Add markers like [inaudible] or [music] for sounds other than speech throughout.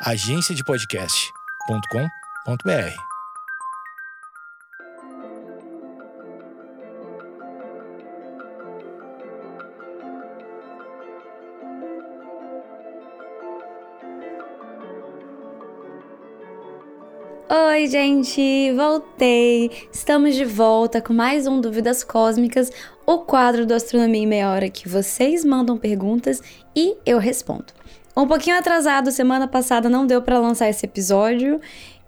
agenciadepodcast.com.br. Oi, gente, voltei! Estamos de volta com mais um Dúvidas Cósmicas, o quadro do Astronomia em Meia Hora que vocês mandam perguntas e eu respondo. Um pouquinho atrasado, semana passada não deu para lançar esse episódio.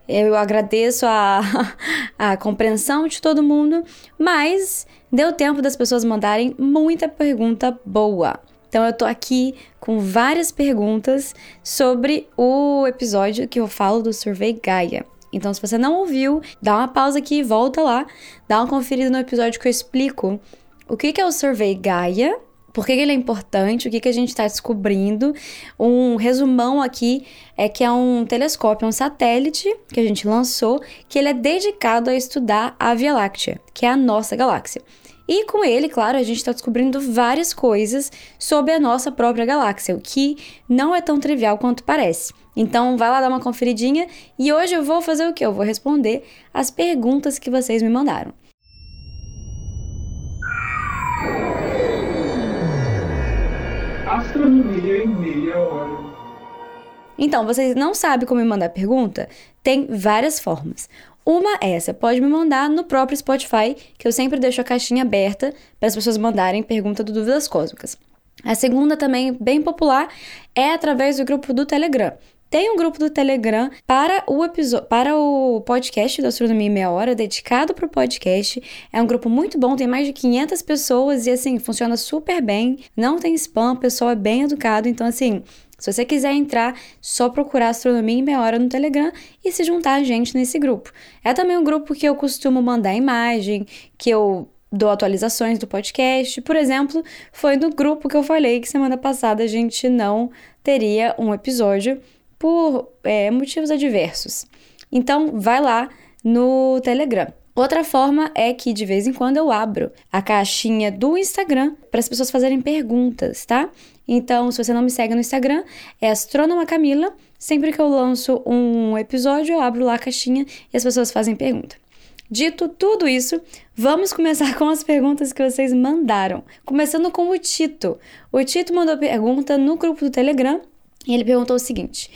Eu agradeço a, [laughs] a compreensão de todo mundo, mas deu tempo das pessoas mandarem muita pergunta boa. Então eu tô aqui com várias perguntas sobre o episódio que eu falo do Survey Gaia. Então, se você não ouviu, dá uma pausa aqui, volta lá, dá uma conferida no episódio que eu explico o que é o Survey Gaia por que, ele é importante, o que, que a gente está descobrindo. Um resumão aqui é que é um telescópio, um satélite que a gente lançou, que ele é dedicado a estudar a Via Láctea, que é a nossa galáxia. E com ele, claro, a gente está descobrindo várias coisas sobre a nossa própria galáxia, o que não é tão trivial quanto parece. Então, vai lá dar uma conferidinha e hoje eu vou fazer o que? Eu vou responder as perguntas que vocês me mandaram. Hora. Então, vocês não sabem como me mandar pergunta? Tem várias formas. Uma é essa, pode me mandar no próprio Spotify, que eu sempre deixo a caixinha aberta para as pessoas mandarem pergunta do Dúvidas Cósmicas. A segunda, também bem popular, é através do grupo do Telegram. Tem um grupo do Telegram para o para o podcast do Astronomia em Meia Hora, dedicado para o podcast. É um grupo muito bom, tem mais de 500 pessoas e assim, funciona super bem. Não tem spam, o pessoal é bem educado, então assim, se você quiser entrar, só procurar Astronomia em Meia Hora no Telegram e se juntar a gente nesse grupo. É também um grupo que eu costumo mandar imagem, que eu dou atualizações do podcast. Por exemplo, foi no grupo que eu falei que semana passada a gente não teria um episódio por é, motivos adversos. Então, vai lá no Telegram. Outra forma é que de vez em quando eu abro a caixinha do Instagram para as pessoas fazerem perguntas, tá? Então, se você não me segue no Instagram, é Astrônoma Camila. Sempre que eu lanço um episódio, eu abro lá a caixinha e as pessoas fazem pergunta. Dito tudo isso, vamos começar [laughs] com as perguntas que vocês mandaram. Começando com o Tito. O Tito mandou pergunta no grupo do Telegram e ele perguntou o seguinte: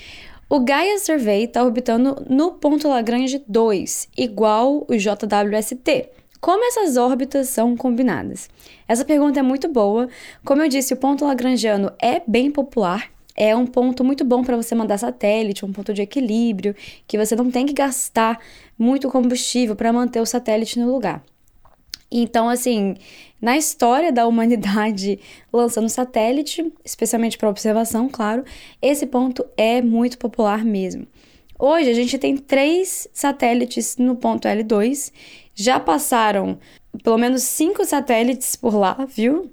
o Gaia Survey está orbitando no ponto Lagrange 2, igual o JWST. Como essas órbitas são combinadas? Essa pergunta é muito boa. Como eu disse, o ponto lagrangiano é bem popular. É um ponto muito bom para você mandar satélite, um ponto de equilíbrio, que você não tem que gastar muito combustível para manter o satélite no lugar. Então, assim, na história da humanidade [laughs] lançando satélite, especialmente para observação, claro, esse ponto é muito popular mesmo. Hoje a gente tem três satélites no ponto L2, já passaram pelo menos cinco satélites por lá, viu?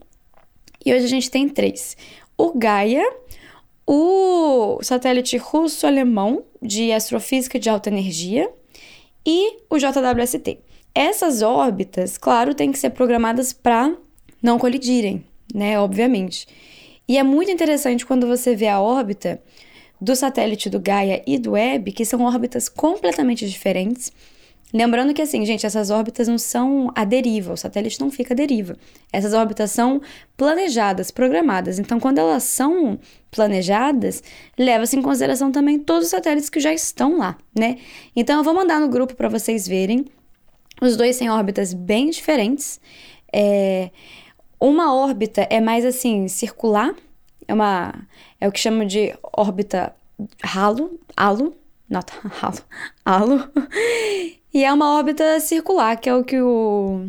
E hoje a gente tem três: o Gaia, o satélite russo-alemão de astrofísica de alta energia e o JWST. Essas órbitas, claro, têm que ser programadas para não colidirem, né? Obviamente. E é muito interessante quando você vê a órbita do satélite do Gaia e do Webb, que são órbitas completamente diferentes. Lembrando que, assim, gente, essas órbitas não são a deriva, o satélite não fica à deriva. Essas órbitas são planejadas, programadas. Então, quando elas são planejadas, leva-se em consideração também todos os satélites que já estão lá, né? Então, eu vou mandar no grupo para vocês verem os dois têm órbitas bem diferentes. É, uma órbita é mais assim, circular, é uma é o que chama de órbita halo, halo, not [laughs] halo, halo. E é uma órbita circular, que é o que o,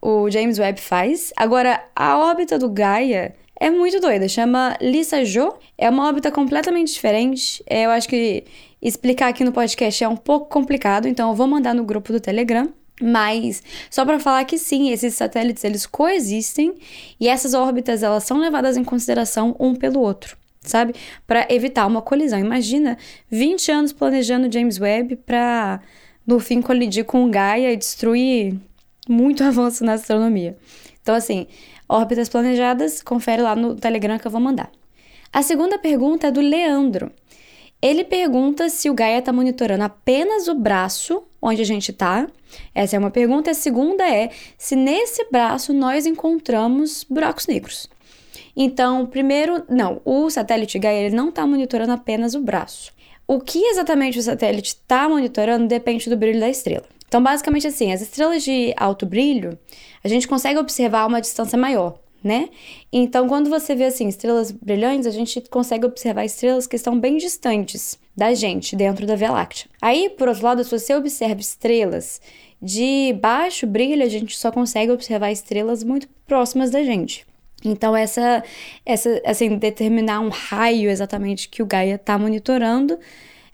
o James Webb faz. Agora, a órbita do Gaia é muito doida, chama Lisa Jo. É uma órbita completamente diferente. É, eu acho que explicar aqui no podcast é um pouco complicado, então eu vou mandar no grupo do Telegram. Mas só para falar que sim, esses satélites eles coexistem e essas órbitas elas são levadas em consideração um pelo outro, sabe? Para evitar uma colisão. Imagina 20 anos planejando James Webb para no fim colidir com Gaia e destruir muito [laughs] avanço na astronomia. Então assim, órbitas planejadas, confere lá no Telegram que eu vou mandar. A segunda pergunta é do Leandro. Ele pergunta se o Gaia está monitorando apenas o braço onde a gente está. Essa é uma pergunta. A segunda é se nesse braço nós encontramos buracos negros. Então, primeiro, não, o satélite Gaia ele não está monitorando apenas o braço. O que exatamente o satélite está monitorando depende do brilho da estrela. Então, basicamente assim, as estrelas de alto brilho, a gente consegue observar uma distância maior, né? Então, quando você vê assim estrelas brilhantes, a gente consegue observar estrelas que estão bem distantes da gente, dentro da Via Láctea. Aí, por outro lado, se você observa estrelas de baixo brilho, a gente só consegue observar estrelas muito próximas da gente. Então, essa, essa, assim, determinar um raio exatamente que o Gaia está monitorando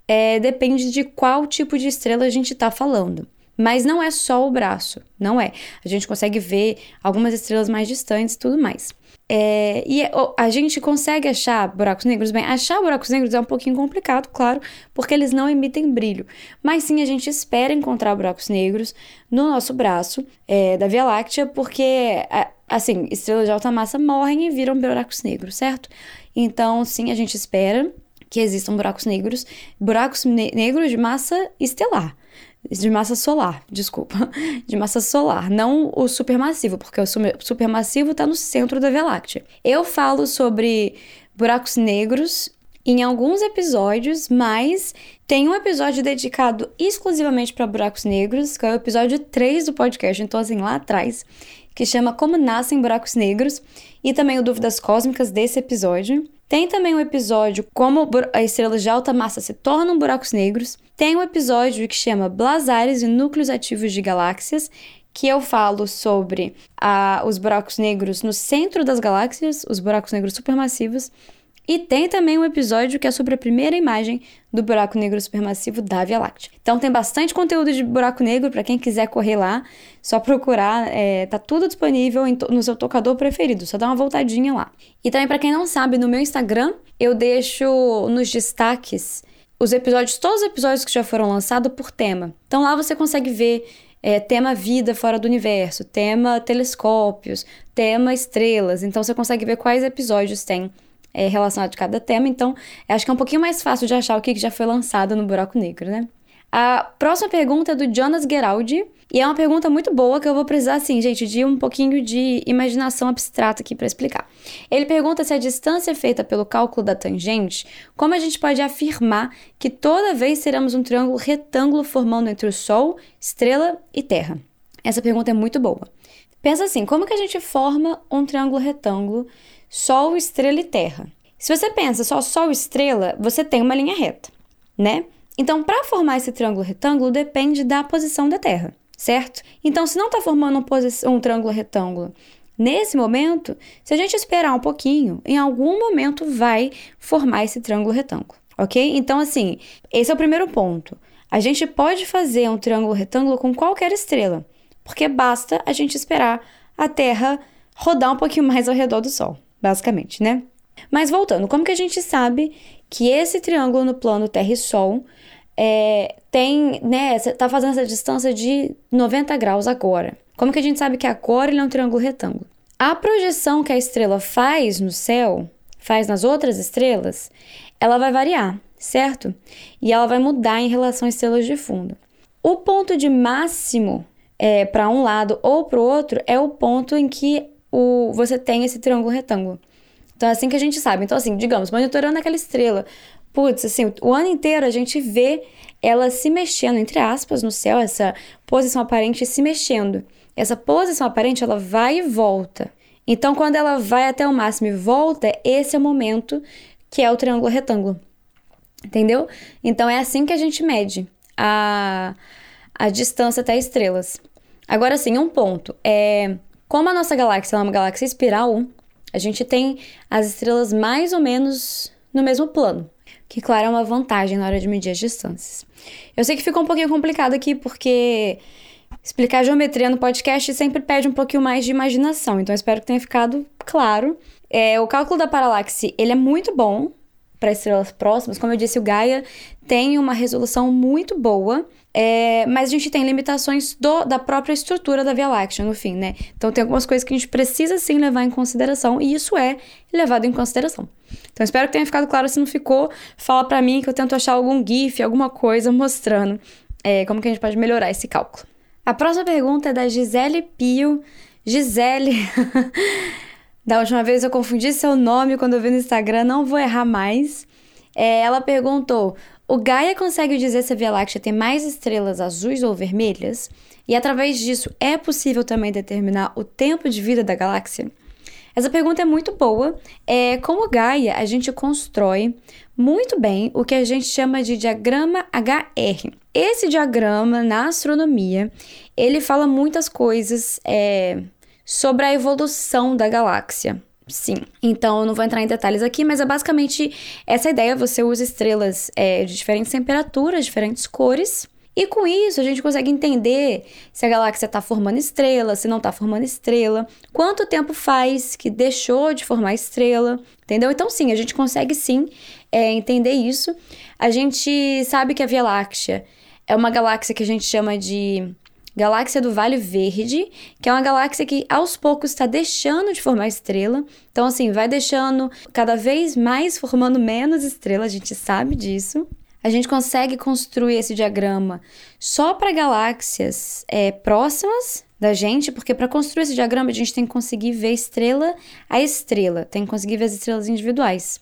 é, depende de qual tipo de estrela a gente está falando. Mas não é só o braço, não é. A gente consegue ver algumas estrelas mais distantes e tudo mais. É, e a gente consegue achar buracos negros? Bem, achar buracos negros é um pouquinho complicado, claro, porque eles não emitem brilho. Mas sim, a gente espera encontrar buracos negros no nosso braço é, da Via Láctea, porque assim, estrelas de alta massa morrem e viram buracos negros, certo? Então, sim, a gente espera que existam buracos negros, buracos ne negros de massa estelar. De massa solar, desculpa. [laughs] De massa solar, não o supermassivo, porque o supermassivo está no centro da Via Láctea. Eu falo sobre buracos negros em alguns episódios, mas tem um episódio dedicado exclusivamente para buracos negros, que é o episódio 3 do podcast, então assim, lá atrás que chama Como Nascem Buracos Negros, e também o Dúvidas Cósmicas desse episódio. Tem também um episódio Como estrelas de alta massa se tornam buracos negros. Tem um episódio que chama Blazares e Núcleos Ativos de Galáxias, que eu falo sobre os buracos negros no centro das galáxias, os buracos negros supermassivos. E tem também um episódio que é sobre a primeira imagem do buraco negro supermassivo da Via Láctea. Então tem bastante conteúdo de buraco negro para quem quiser correr lá, só procurar, é, tá tudo disponível no seu tocador preferido, só dá uma voltadinha lá. E também para quem não sabe, no meu Instagram eu deixo nos destaques os episódios, todos os episódios que já foram lançados por tema. Então lá você consegue ver é, tema vida fora do universo, tema telescópios, tema estrelas. Então você consegue ver quais episódios tem é, relacionado a cada tema, então acho que é um pouquinho mais fácil de achar o que já foi lançado no Buraco Negro, né? A próxima pergunta é do Jonas Geraldi, e é uma pergunta muito boa que eu vou precisar, assim, gente, de um pouquinho de imaginação abstrata aqui para explicar. Ele pergunta se a distância é feita pelo cálculo da tangente, como a gente pode afirmar que toda vez teremos um triângulo retângulo formando entre o Sol, estrela e Terra? Essa pergunta é muito boa. Pensa assim, como que a gente forma um triângulo retângulo Sol, estrela e Terra. Se você pensa só Sol estrela, você tem uma linha reta, né? Então, para formar esse triângulo retângulo, depende da posição da Terra, certo? Então, se não está formando um, um triângulo retângulo nesse momento, se a gente esperar um pouquinho, em algum momento vai formar esse triângulo retângulo, ok? Então, assim, esse é o primeiro ponto. A gente pode fazer um triângulo retângulo com qualquer estrela, porque basta a gente esperar a Terra rodar um pouquinho [laughs] mais ao redor do Sol basicamente, né? Mas voltando, como que a gente sabe que esse triângulo no plano Terra e Sol é, tem, né, tá fazendo essa distância de 90 graus agora? Como que a gente sabe que agora ele é um triângulo retângulo? A projeção que a estrela faz no céu, faz nas outras estrelas, ela vai variar, certo? E ela vai mudar em relação às estrelas de fundo. O ponto de máximo é, para um lado ou para o outro é o ponto em que o, você tem esse triângulo retângulo. Então é assim que a gente sabe. Então, assim, digamos, monitorando aquela estrela, putz, assim, o ano inteiro a gente vê ela se mexendo, entre aspas, no céu, essa posição aparente se mexendo. Essa posição aparente, ela vai e volta. Então, quando ela vai até o máximo e volta, esse é o momento que é o triângulo retângulo. Entendeu? Então, é assim que a gente mede a, a distância até estrelas. Agora, sim, um ponto. É, como a nossa galáxia é uma galáxia espiral, a gente tem as estrelas mais ou menos no mesmo plano, que, claro, é uma vantagem na hora de medir as distâncias. Eu sei que ficou um pouquinho complicado aqui, porque explicar geometria no podcast sempre pede um pouquinho mais de imaginação, então espero que tenha ficado claro. É, o cálculo da paralaxe ele é muito bom para estrelas próximas, como eu disse, o Gaia tem uma resolução muito boa, é, mas a gente tem limitações do, da própria estrutura da Via Láctea, no fim, né? Então tem algumas coisas que a gente precisa sim levar em consideração, e isso é levado em consideração. Então espero que tenha ficado claro, se não ficou, fala para mim que eu tento achar algum GIF, alguma coisa mostrando é, como que a gente pode melhorar esse cálculo. A próxima pergunta é da Gisele Pio. Gisele. [laughs] da última vez eu confundi seu nome quando eu vi no Instagram, não vou errar mais. É, ela perguntou: o Gaia consegue dizer se a Via Láctea tem mais estrelas azuis ou vermelhas? E através disso é possível também determinar o tempo de vida da galáxia? Essa pergunta é muito boa. É, como Gaia, a gente constrói muito bem o que a gente chama de diagrama HR. Esse diagrama, na astronomia, ele fala muitas coisas é, sobre a evolução da galáxia. Sim. Então, eu não vou entrar em detalhes aqui, mas é basicamente essa ideia. Você usa estrelas é, de diferentes temperaturas, diferentes cores, e com isso, a gente consegue entender se a galáxia está formando estrela, se não está formando estrela, quanto tempo faz que deixou de formar estrela, entendeu? Então, sim, a gente consegue sim é, entender isso. A gente sabe que a Via Láctea é uma galáxia que a gente chama de galáxia do Vale Verde, que é uma galáxia que aos poucos está deixando de formar estrela. Então, assim, vai deixando cada vez mais, formando menos estrela, a gente sabe disso a gente consegue construir esse diagrama só para galáxias é, próximas da gente, porque para construir esse diagrama a gente tem que conseguir ver estrela a estrela, tem que conseguir ver as estrelas individuais.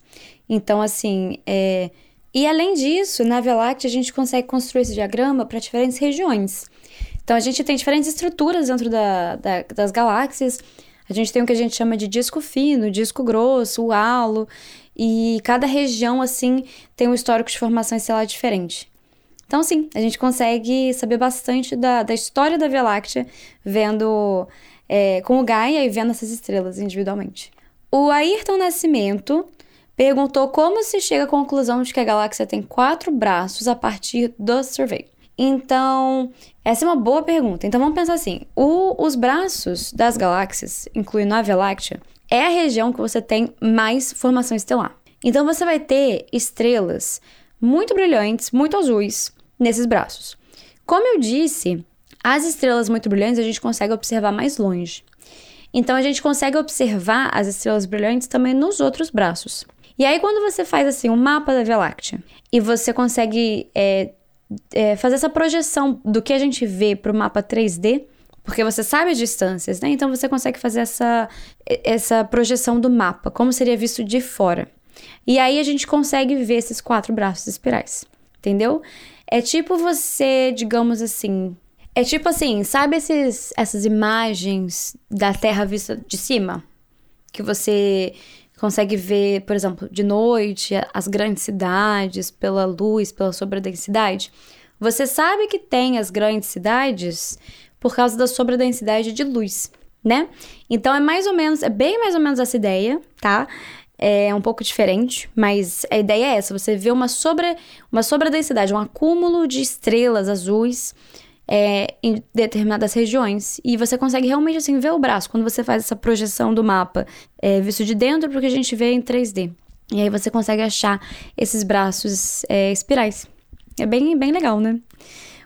Então, assim, é... e além disso, na Via Láctea a gente consegue construir esse diagrama para diferentes regiões. Então, a gente tem diferentes estruturas dentro da, da, das galáxias. A gente tem o que a gente chama de disco fino, disco grosso, o halo. E cada região, assim, tem um histórico de formação estelar diferente. Então, sim, a gente consegue saber bastante da, da história da Via Láctea vendo é, com o Gaia e vendo essas estrelas individualmente. O Ayrton Nascimento perguntou como se chega à conclusão de que a galáxia tem quatro braços a partir do survey. Então, essa é uma boa pergunta. Então, vamos pensar assim: o, os braços das galáxias, incluindo a Via Láctea, é a região que você tem mais formação estelar. Então você vai ter estrelas muito brilhantes, muito azuis nesses braços. Como eu disse, as estrelas muito brilhantes a gente consegue observar mais longe. Então a gente consegue observar as estrelas brilhantes também nos outros braços. E aí, quando você faz assim um mapa da Via Láctea e você consegue é, é, fazer essa projeção do que a gente vê para o mapa 3D, porque você sabe as distâncias, né? Então você consegue fazer essa, essa projeção do mapa, como seria visto de fora. E aí a gente consegue ver esses quatro braços espirais, entendeu? É tipo você, digamos assim. É tipo assim, sabe esses, essas imagens da Terra vista de cima? Que você consegue ver, por exemplo, de noite, as grandes cidades, pela luz, pela sobredensidade. Você sabe que tem as grandes cidades por causa da sobredensidade de luz, né? Então é mais ou menos, é bem mais ou menos essa ideia, tá? É um pouco diferente, mas a ideia é essa: você vê uma, sobre, uma sobredensidade, um acúmulo de estrelas azuis é, em determinadas regiões. E você consegue realmente assim ver o braço quando você faz essa projeção do mapa, é, visto de dentro, porque a gente vê em 3D. E aí você consegue achar esses braços é, espirais. É bem, bem legal, né?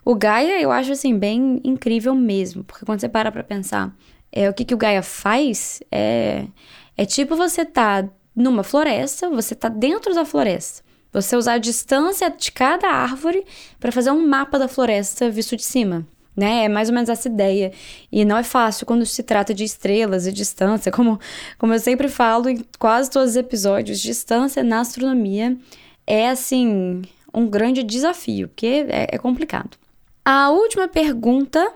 O Gaia eu acho assim bem incrível mesmo, porque quando você para pra pensar é, o que, que o Gaia faz, é, é tipo você tá numa floresta, você tá dentro da floresta. Você usar a distância de cada árvore para fazer um mapa da floresta visto de cima. Né? É mais ou menos essa ideia. E não é fácil quando se trata de estrelas e distância. [laughs] Como, como eu sempre falo em quase todos os episódios, distância na astronomia é assim um grande desafio, porque é, é complicado. A última pergunta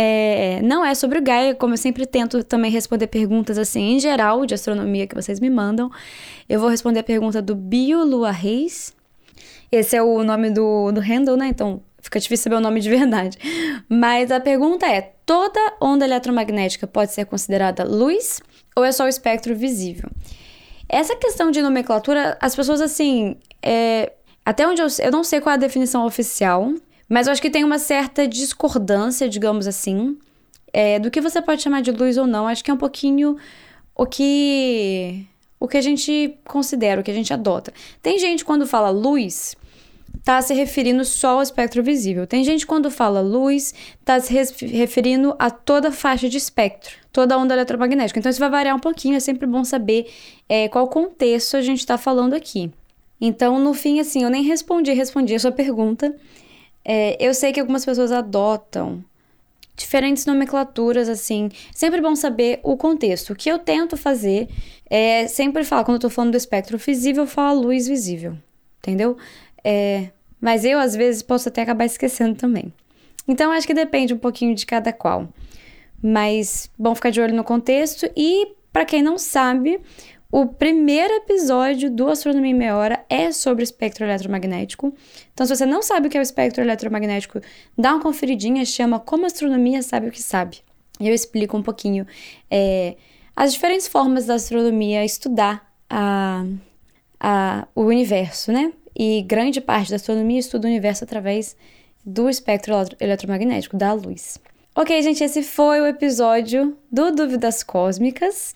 é, não é sobre o Gaia, como eu sempre tento também responder perguntas assim em geral de astronomia que vocês me mandam. Eu vou responder a pergunta do Bio Lua Reis. Esse é o nome do, do handle, né? Então fica difícil saber o nome de verdade. Mas a pergunta é: toda onda eletromagnética pode ser considerada luz ou é só o espectro visível? Essa questão de nomenclatura, as pessoas assim. É, até onde eu, eu não sei qual é a definição oficial, mas eu acho que tem uma certa discordância, digamos assim, é, do que você pode chamar de luz ou não. Acho que é um pouquinho o que o que a gente considera, o que a gente adota. Tem gente quando fala luz, tá se referindo só ao espectro visível. Tem gente quando fala luz, tá se referindo a toda a faixa de espectro, toda a onda eletromagnética. Então isso vai variar um pouquinho, é sempre bom saber é, qual contexto a gente está falando aqui. Então, no fim, assim, eu nem respondi, respondi a sua pergunta. É, eu sei que algumas pessoas adotam diferentes nomenclaturas, assim. Sempre bom saber o contexto. O que eu tento fazer é sempre falar, quando eu tô falando do espectro visível, eu falo luz visível, entendeu? É, mas eu, às vezes, posso até acabar esquecendo também. Então, acho que depende um pouquinho de cada qual. Mas bom ficar de olho no contexto. E, para quem não sabe, o primeiro episódio do Astronomia em Meia Hora é sobre espectro eletromagnético. Então, se você não sabe o que é o espectro eletromagnético, dá uma conferidinha, chama Como Astronomia Sabe o que Sabe. E eu explico um pouquinho é, as diferentes formas da astronomia estudar a, a, o universo, né? E grande parte da astronomia estuda o universo através do espectro eletromagnético, da luz. Ok, gente, esse foi o episódio do Dúvidas Cósmicas.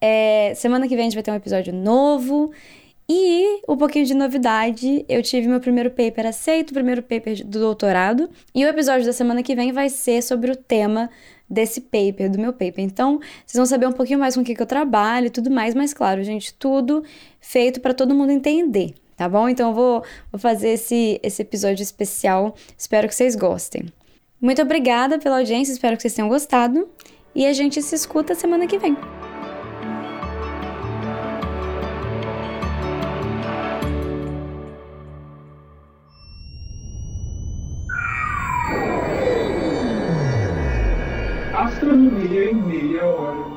É, semana que vem a gente vai ter um episódio novo. E um pouquinho de novidade, eu tive meu primeiro paper aceito, o primeiro paper do doutorado. E o episódio da semana que vem vai ser sobre o tema desse paper, do meu paper. Então, vocês vão saber um pouquinho mais com o que, que eu trabalho e tudo mais, mas claro, gente, tudo feito para todo mundo entender, tá bom? Então, eu vou, vou fazer esse, esse episódio especial. Espero que vocês gostem. Muito obrigada pela audiência, espero que vocês tenham gostado. E a gente se escuta semana que vem. Astronomia em meia hora.